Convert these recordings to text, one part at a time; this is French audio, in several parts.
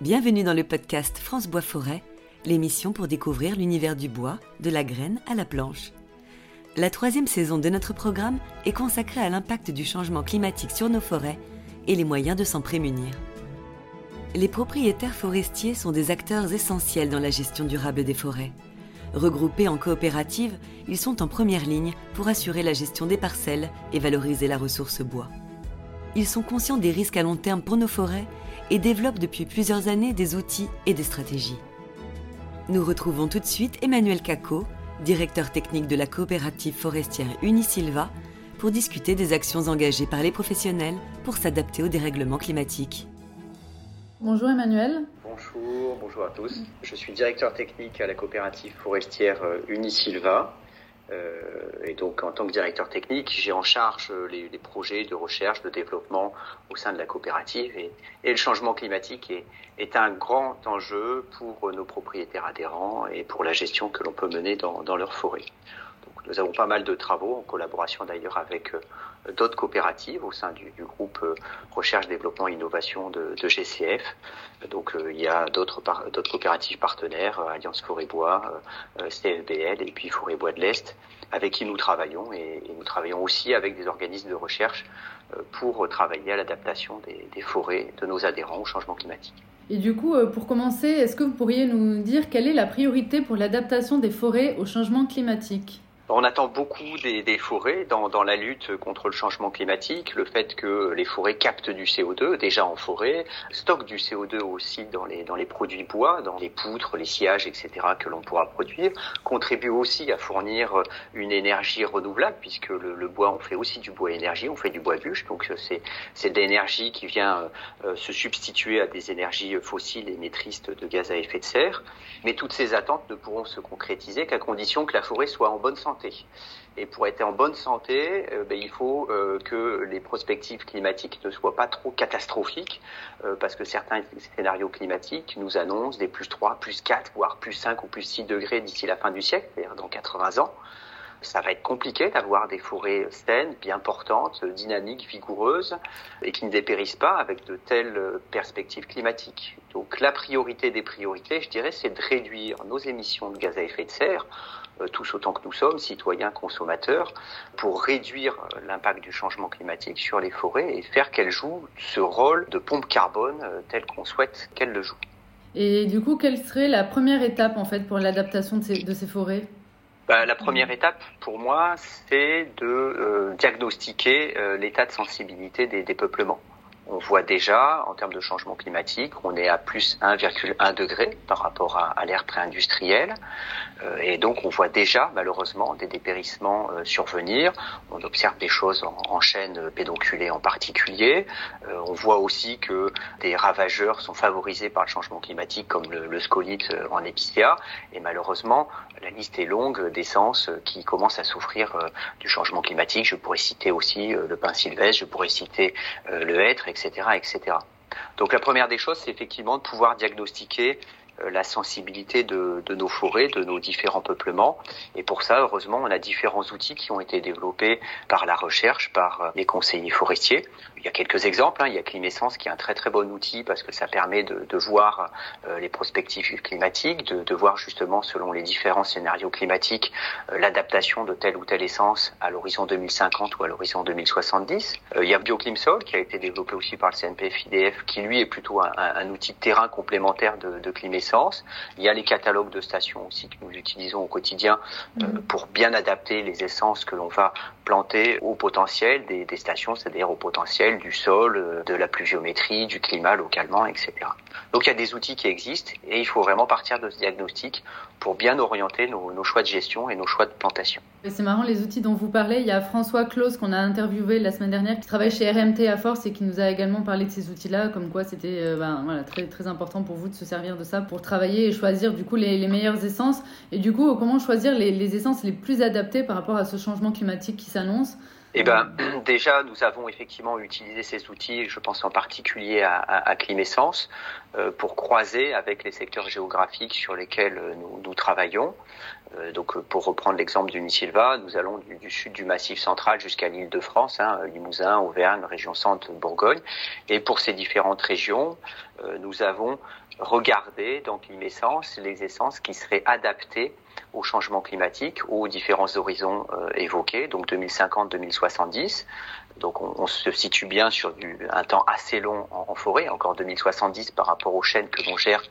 Bienvenue dans le podcast France Bois Forêt, l'émission pour découvrir l'univers du bois, de la graine à la planche. La troisième saison de notre programme est consacrée à l'impact du changement climatique sur nos forêts et les moyens de s'en prémunir. Les propriétaires forestiers sont des acteurs essentiels dans la gestion durable des forêts. Regroupés en coopératives, ils sont en première ligne pour assurer la gestion des parcelles et valoriser la ressource bois. Ils sont conscients des risques à long terme pour nos forêts et développent depuis plusieurs années des outils et des stratégies. Nous retrouvons tout de suite Emmanuel Caco, directeur technique de la coopérative forestière Unisilva, pour discuter des actions engagées par les professionnels pour s'adapter au dérèglement climatique. Bonjour Emmanuel. Bonjour, bonjour à tous. Je suis directeur technique à la coopérative forestière Unisilva. Euh, et donc, en tant que directeur technique, j'ai en charge les, les, projets de recherche, de développement au sein de la coopérative. Et, le changement climatique est, est, un grand enjeu pour nos propriétaires adhérents et pour la gestion que l'on peut mener dans, dans leur forêt. Nous avons pas mal de travaux, en collaboration d'ailleurs avec euh, d'autres coopératives au sein du, groupe euh, Recherche, Développement, Innovation de, GCF. Donc euh, il y a d'autres coopératives partenaires, Alliance Forêt Bois, euh, CFBL et puis Forêt Bois de l'Est, avec qui nous travaillons et, et, nous travaillons aussi avec des organismes de recherche pour travailler à l'adaptation des forêts de nos adhérents au changement climatique. Et du coup, pour commencer, est-ce que vous pourriez nous dire quelle est la priorité pour l'adaptation des forêts au changement climatique? On attend beaucoup des, des forêts dans, dans, la lutte contre le changement climatique, le fait que les forêts captent du CO2 déjà en forêt, stockent du CO2 aussi dans les, dans les produits bois, dans les poutres, les sillages, etc. que l'on pourra produire, contribuent aussi à fournir une énergie renouvelable puisque le, le, bois, on fait aussi du bois énergie, on fait du bois bûche, donc c'est c'est de l'énergie qui vient euh, se substituer à des énergies fossiles émettrices de gaz à effet de serre. Mais toutes ces attentes ne pourront se concrétiser qu'à condition que la forêt soit en bonne santé et pour être en bonne santé, euh, ben, il faut euh, que les prospectives climatiques ne soient pas trop catastrophiques, euh, parce que certains scénarios climatiques nous annoncent des plus 3, plus 4, voire plus 5 ou plus 6 degrés d'ici la fin du siècle, c'est-à-dire dans 80 ans. Ça va être compliqué d'avoir des forêts saines, bien portantes, dynamiques, vigoureuses, et qui ne dépérissent pas avec de telles perspectives climatiques. Donc la priorité des priorités, je dirais, c'est de réduire nos émissions de gaz à effet de serre tous autant que nous sommes, citoyens, consommateurs, pour réduire l'impact du changement climatique sur les forêts et faire qu'elles jouent ce rôle de pompe carbone tel qu'on souhaite qu'elles le jouent. Et du coup, quelle serait la première étape en fait pour l'adaptation de de ces forêts? Bah, la première étape pour moi, c'est de euh, diagnostiquer euh, l'état de sensibilité des, des peuplements on voit déjà, en termes de changement climatique, on est à plus 1,1 degré par rapport à, l'ère pré-industrielle. Euh, et donc, on voit déjà, malheureusement, des dépérissements euh, survenir. On observe des choses en, en chaîne pédonculée en particulier. Euh, on voit aussi que des ravageurs sont favorisés par le changement climatique, comme le, le scolite en épicéa. Et malheureusement, la liste est longue d'essences qui commencent à souffrir du changement climatique. Je pourrais citer aussi le pin sylvestre, je pourrais citer le hêtre, etc. Donc la première des choses, c'est effectivement de pouvoir diagnostiquer la sensibilité de, nos forêts, de nos différents peuplements. Et pour ça, heureusement, on a différents outils qui ont été développés par la recherche, par les conseillers forestiers. Il y a quelques exemples. Hein. Il y a Climessence qui est un très très bon outil parce que ça permet de, voir euh, les prospectives climatiques, de, voir justement selon les différents scénarios climatiques euh, l'adaptation de telle ou telle essence à l'horizon 2050 ou à l'horizon 2070. Euh, il y a BioClimSol qui a été développé aussi par le CNPF-IDF qui lui est plutôt un outil de terrain complémentaire de, de Il y a les catalogues de stations aussi que nous utilisons au quotidien euh, pour bien adapter les essences que l'on va planter au potentiel des, des stations, c'est-à-dire au potentiel du sol, euh, de la pluviométrie, du climat localement, etc. Donc il y a des outils qui existent et il faut vraiment partir de ce diagnostic pour bien orienter nos, nos choix de gestion et nos choix de plantation. C'est marrant les outils dont vous parlez. Il y a François Claus qu'on a interviewé la semaine dernière qui travaille chez RMT à Force et qui nous a également parlé de ces outils-là, comme quoi c'était euh, ben, voilà, très, très important pour vous de se servir de ça pour travailler et choisir du coup les, les meilleures essences. Et du coup, comment choisir les, les, essences les plus adaptées par rapport à ce changement climatique qui s'annonce? Eh ben, déjà, nous avons effectivement utilisé ces outils, je pense en particulier à, à, euh, pour croiser avec les secteurs géographiques sur lesquels euh, nous, travaillons. Euh, donc, pour reprendre l'exemple d'Unisilva, nous allons du, sud du Massif central jusqu'à l'île de France, hein, Limousin, Auvergne, région centre, Bourgogne. Et pour ces différentes régions, nous avons regardé dans Climessence les essences qui seraient adaptées au changement climatique, aux différents horizons euh, évoqués, donc 2050-2070. Donc on, on, se situe bien sur du, un temps assez long en, forêt, encore 2070 par rapport aux chaînes que l'on gère.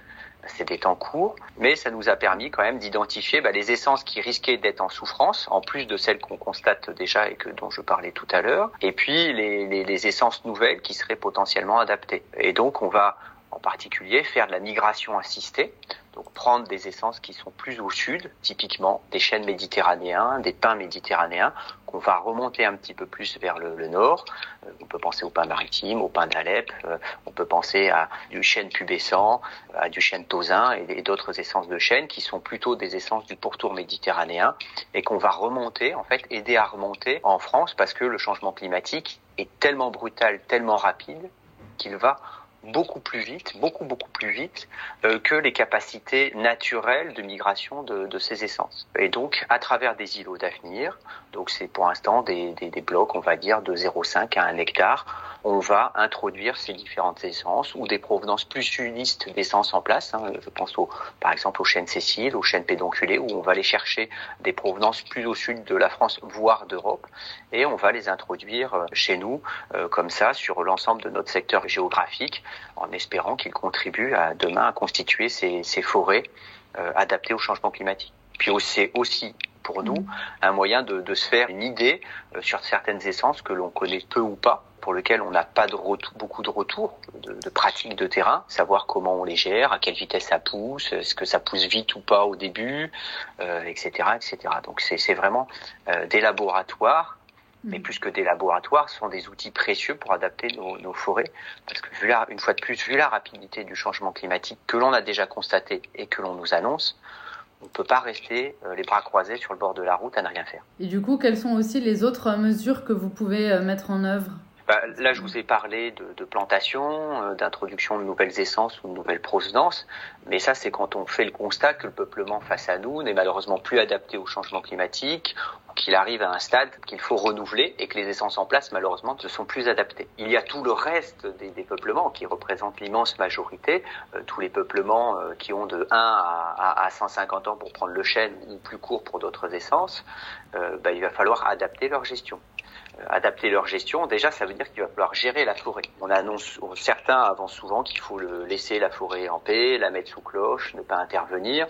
C'est des temps courts, mais ça nous a permis quand même d'identifier bah, les essences qui risquaient d'être en souffrance, en plus de celles qu'on constate déjà et que dont je parlais tout à l'heure, et puis les, les, les essences nouvelles qui seraient potentiellement adaptées. Et donc on va en particulier faire de la migration assistée, donc prendre des essences qui sont plus au sud, typiquement des chênes méditerranéens, des pins méditerranéens, qu'on va remonter un petit peu plus vers le, nord. Euh, on peut penser au pin maritime, au pin d'Alep, euh, on peut penser à du chêne pubescent, à du chêne tausin et, et d'autres essences de chêne qui sont plutôt des essences du pourtour méditerranéen et qu'on va remonter, en fait, aider à remonter en France parce que le changement climatique est tellement brutal, tellement rapide qu'il va beaucoup plus vite, beaucoup beaucoup plus vite euh, que les capacités naturelles de migration de, de, ces essences. Et donc, à travers des îlots d'avenir, donc c'est pour l'instant des, des, des, blocs, on va dire, de 0,5 à 1 hectare, on va introduire ces différentes essences ou des provenances plus sudistes d'essences en place. Hein. Je pense au, par exemple aux chênes Cécile, aux chênes pédonculés, où on va aller chercher des provenances plus au sud de la France, voire d'Europe, et on va les introduire euh, chez nous, euh, comme ça, sur l'ensemble de notre secteur géographique, en espérant qu'ils contribuent à demain à constituer ces, ces forêts euh, adaptées au changement climatique. Puis c'est aussi pour nous un moyen de, de, se faire une idée euh, sur certaines essences que l'on connaît peu ou pas, pour lesquelles on n'a pas de retour, beaucoup de retours, de, de pratiques de terrain, savoir comment on les gère, à quelle vitesse ça pousse, est-ce que ça pousse vite ou pas au début, euh, etc., etc. Donc c'est vraiment euh, des laboratoires mais plus que des laboratoires, ce sont des outils précieux pour adapter nos, nos, forêts. Parce que vu la, une fois de plus, vu la rapidité du changement climatique que l'on a déjà constaté et que l'on nous annonce, on ne peut pas rester euh, les bras croisés sur le bord de la route à ne rien faire. Et du coup, quelles sont aussi les autres mesures que vous pouvez euh, mettre en œuvre? Bah, là, je vous ai parlé de, de plantation, euh, d'introduction de nouvelles essences ou de nouvelles provenances, mais ça, c'est quand on fait le constat que le peuplement face à nous n'est malheureusement plus adapté au changement climatique, qu'il arrive à un stade qu'il faut renouveler et que les essences en place, malheureusement, ne sont plus adaptées. Il y a tout le reste des, peuplements qui représentent l'immense majorité, euh, tous les peuplements euh, qui ont de 1 à, à, à, 150 ans pour prendre le chêne ou plus court pour d'autres essences, euh, bah, il va falloir adapter leur gestion adapter leur gestion, déjà ça veut dire qu'il va falloir gérer la forêt. On annonce, certains avancent souvent qu'il faut laisser la forêt en paix, la mettre sous cloche, ne pas intervenir.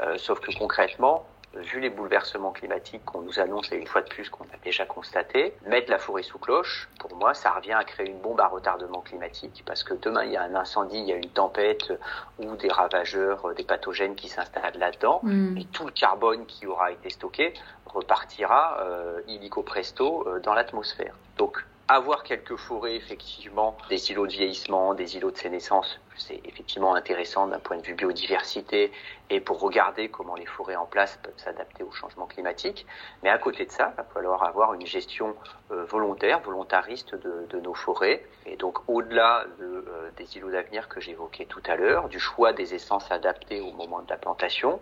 Euh, sauf que concrètement, vu les bouleversements climatiques qu'on nous annonce et une fois de plus qu'on a déjà constaté, mettre la forêt sous cloche, pour moi, ça revient à créer une bombe à retardement climatique parce que demain il y a un incendie, il y a une tempête ou des ravageurs, des pathogènes qui s'installent là-dedans mmh. et tout le carbone qui aura été stocké repartira euh, illico presto euh, dans l'atmosphère. Donc avoir quelques forêts, effectivement, des îlots de vieillissement, des îlots de sénescence, c'est effectivement intéressant d'un point de vue biodiversité et pour regarder comment les forêts en place peuvent s'adapter au changement climatique. Mais à côté de ça, il va falloir avoir une gestion euh, volontaire, volontariste de, nos forêts. Et donc, au-delà de, euh, des îlots d'avenir que j'évoquais tout à l'heure, du choix des essences adaptées au moment de la plantation,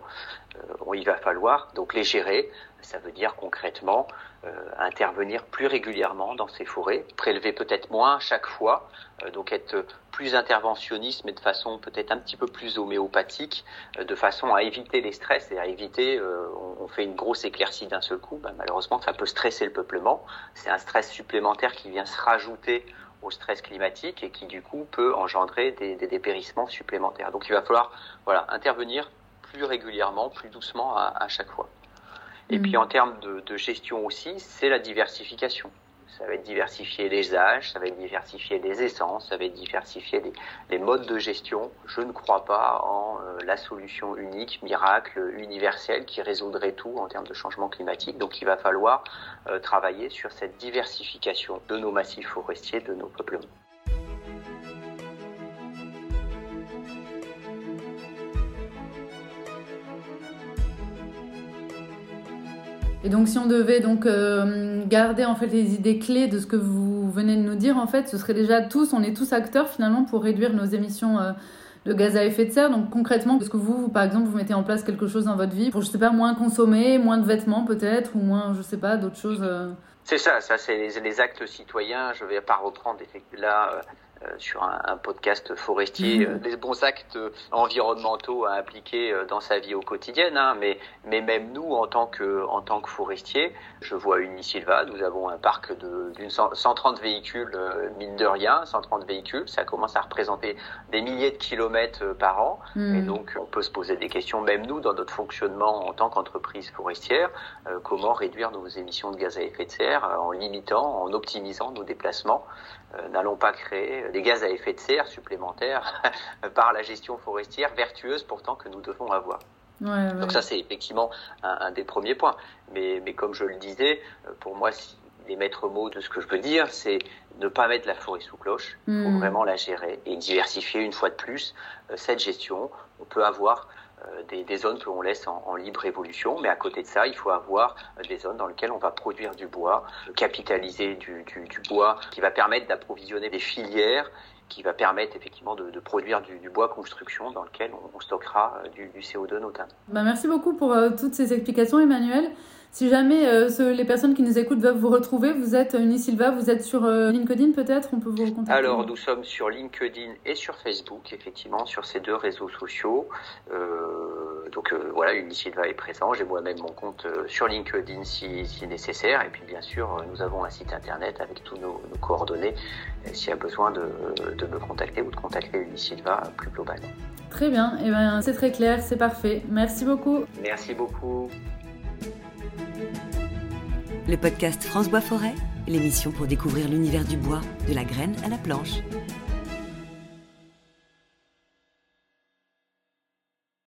euh, il va falloir donc les gérer. Ça veut dire concrètement intervenir plus régulièrement dans ces forêts, prélever peut-être moins chaque fois, donc être plus interventionniste, mais de façon peut-être un petit peu plus homéopathique, euh, de façon à éviter les stress et à éviter, on, on, fait une grosse éclaircie d'un seul coup, ben, malheureusement ça peut stresser le peuplement, c'est un stress supplémentaire qui vient se rajouter au stress climatique et qui du coup peut engendrer des, des dépérissements supplémentaires. Donc il va falloir voilà, intervenir plus régulièrement, plus doucement à, à chaque fois. Et mmh. puis en termes de, de gestion aussi, c'est la diversification. Ça va être diversifier les âges, ça va être diversifier les essences, ça va être diversifier les, modes de gestion. Je ne crois pas en euh, la solution unique, miracle, universelle qui résoudrait tout en termes de changement climatique. Donc il va falloir euh, travailler sur cette diversification de nos massifs forestiers, de nos peuplements. Et donc si on devait donc euh, garder en fait les idées clés de ce que vous venez de nous dire, en fait, ce serait déjà tous, on est tous acteurs finalement pour réduire nos émissions euh, de gaz à effet de serre. Donc concrètement, est-ce que vous, par exemple, vous mettez en place quelque chose dans votre vie pour, je sais pas, moins consommer, moins de vêtements peut-être, ou moins, je sais pas, d'autres choses euh? C'est ça, ça c'est les, actes citoyens. Je vais pas reprendre là sur un, un, podcast forestier, mmh. les bons actes environnementaux à appliquer euh, dans sa vie au quotidien, hein, mais, mais même nous, en tant que, en tant que forestier, je vois Unisilva, nous avons un parc d'une 130 véhicules, mine de rien, 130 véhicules, ça commence à représenter des milliers de kilomètres par an, mmh. et donc on peut se poser des questions, même nous, dans notre fonctionnement en tant qu'entreprise forestière, euh, comment réduire nos émissions de gaz à effet de serre en limitant, en optimisant nos déplacements. Euh, n'allons pas créer des gaz à effet de serre supplémentaires par la gestion forestière vertueuse pourtant que nous devons avoir. Ouais, ouais. Donc ça c'est effectivement un, un, des premiers points. Mais, mais comme je le disais, euh, pour moi si les maîtres mots de ce que je peux dire, c'est ne pas mettre la forêt sous cloche. Il faut Mm. vraiment la gérer et diversifier une fois de plus euh, cette gestion. On peut avoir euh, des, des, zones que l'on laisse en, libre évolution, mais à côté de ça, il faut avoir euh, des zones dans lesquelles on va produire du bois, capitaliser du, bois qui va permettre d'approvisionner des filières qui va permettre effectivement de, produire du, bois construction dans lequel on, stockera euh, du, du, CO2 notamment. Bah merci beaucoup pour euh, toutes ces explications Emmanuel. Si jamais euh, ce, les personnes qui nous écoutent veulent vous retrouver, vous êtes Unisilva, vous êtes sur euh, LinkedIn peut-être? On peut vous contacter Alors nous sommes sur LinkedIn et sur Facebook, effectivement, sur ces deux réseaux sociaux. Euh, donc euh, voilà, Unisilva est présent. J'ai moi-même mon compte euh, sur LinkedIn si, si, nécessaire. Et puis bien sûr, euh, nous avons un site internet avec tous nos, nos coordonnées s'il y a besoin de, de, me contacter ou de contacter Unisilva plus globalement. Très bien, et eh ben, c'est très clair, c'est parfait. Merci beaucoup. Merci beaucoup. Le podcast France Bois Forêt, l'émission pour découvrir l'univers du bois, de la graine à la planche.